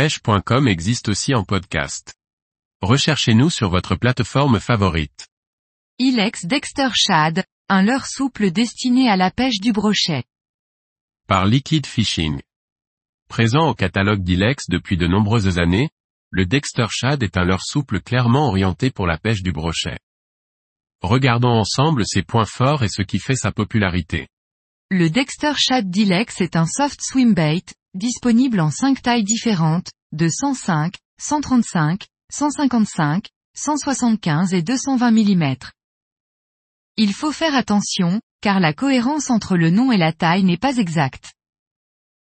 pêche.com existe aussi en podcast. Recherchez-nous sur votre plateforme favorite. Ilex Dexter Shad, un leurre souple destiné à la pêche du brochet. Par Liquid Fishing. Présent au catalogue d'Ilex depuis de nombreuses années, le Dexter Shad est un leurre souple clairement orienté pour la pêche du brochet. Regardons ensemble ses points forts et ce qui fait sa popularité. Le Dexter Shad Dilex est un soft swim bait, disponible en 5 tailles différentes, de 105, 135, 155, 175 et 220 mm. Il faut faire attention, car la cohérence entre le nom et la taille n'est pas exacte.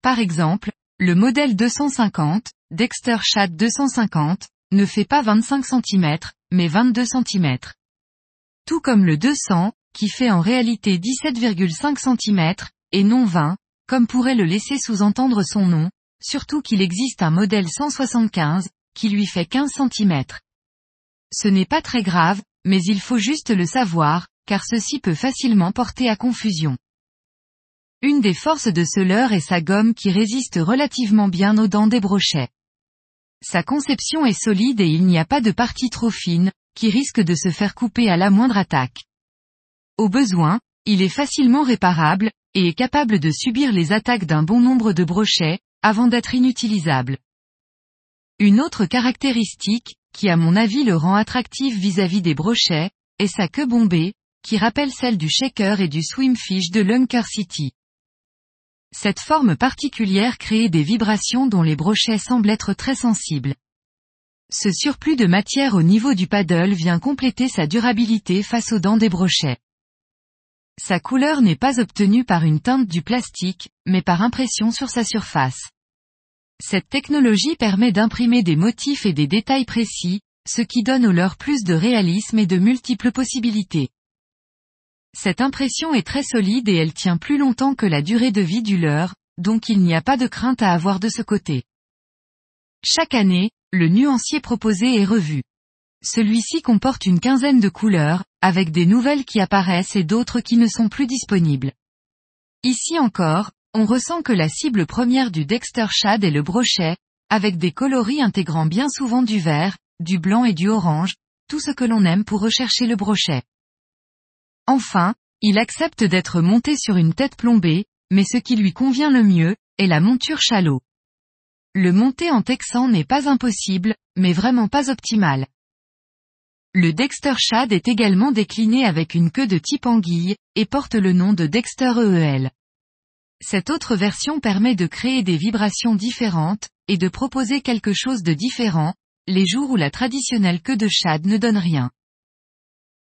Par exemple, le modèle 250, Dexter Shad 250, ne fait pas 25 cm, mais 22 cm. Tout comme le 200, qui fait en réalité 17,5 cm, et non 20, comme pourrait le laisser sous-entendre son nom, surtout qu'il existe un modèle 175, qui lui fait 15 cm. Ce n'est pas très grave, mais il faut juste le savoir, car ceci peut facilement porter à confusion. Une des forces de ce leurre est sa gomme qui résiste relativement bien aux dents des brochets. Sa conception est solide et il n'y a pas de partie trop fine, qui risque de se faire couper à la moindre attaque. Au besoin, il est facilement réparable, et est capable de subir les attaques d'un bon nombre de brochets, avant d'être inutilisable. Une autre caractéristique, qui à mon avis le rend attractif vis-à-vis des brochets, est sa queue bombée, qui rappelle celle du shaker et du swimfish de Lunker City. Cette forme particulière crée des vibrations dont les brochets semblent être très sensibles. Ce surplus de matière au niveau du paddle vient compléter sa durabilité face aux dents des brochets. Sa couleur n'est pas obtenue par une teinte du plastique, mais par impression sur sa surface. Cette technologie permet d'imprimer des motifs et des détails précis, ce qui donne au leurre plus de réalisme et de multiples possibilités. Cette impression est très solide et elle tient plus longtemps que la durée de vie du leurre, donc il n'y a pas de crainte à avoir de ce côté. Chaque année, le nuancier proposé est revu. Celui-ci comporte une quinzaine de couleurs, avec des nouvelles qui apparaissent et d'autres qui ne sont plus disponibles. Ici encore, on ressent que la cible première du Dexter Shad est le brochet, avec des coloris intégrant bien souvent du vert, du blanc et du orange, tout ce que l'on aime pour rechercher le brochet. Enfin, il accepte d'être monté sur une tête plombée, mais ce qui lui convient le mieux, est la monture chalot. Le monter en texan n'est pas impossible, mais vraiment pas optimal. Le Dexter Shad est également décliné avec une queue de type anguille, et porte le nom de Dexter EEL. Cette autre version permet de créer des vibrations différentes, et de proposer quelque chose de différent, les jours où la traditionnelle queue de Shad ne donne rien.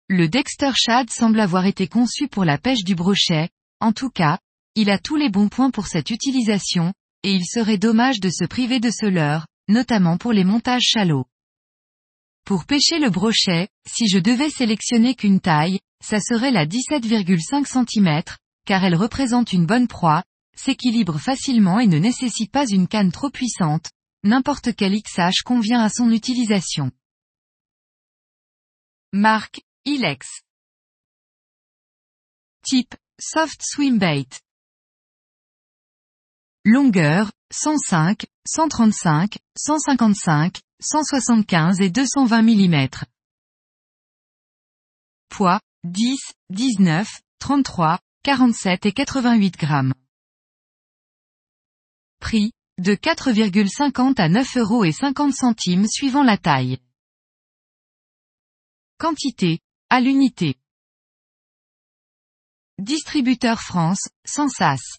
Le Dexter Shad semble avoir été conçu pour la pêche du brochet, en tout cas, il a tous les bons points pour cette utilisation, et il serait dommage de se priver de ce leurre, notamment pour les montages chalots. Pour pêcher le brochet, si je devais sélectionner qu'une taille, ça serait la 17,5 cm, car elle représente une bonne proie, s'équilibre facilement et ne nécessite pas une canne trop puissante, n'importe quel XH convient à son utilisation. Marque, Ilex. Type, soft swim bait. Longueur, 105, 135, 155, 175 et 220 mm. Poids, 10, 19, 33, 47 et 88 grammes. Prix, de 4,50 à 9 euros et 50 centimes suivant la taille. Quantité, à l'unité. Distributeur France, sans sas.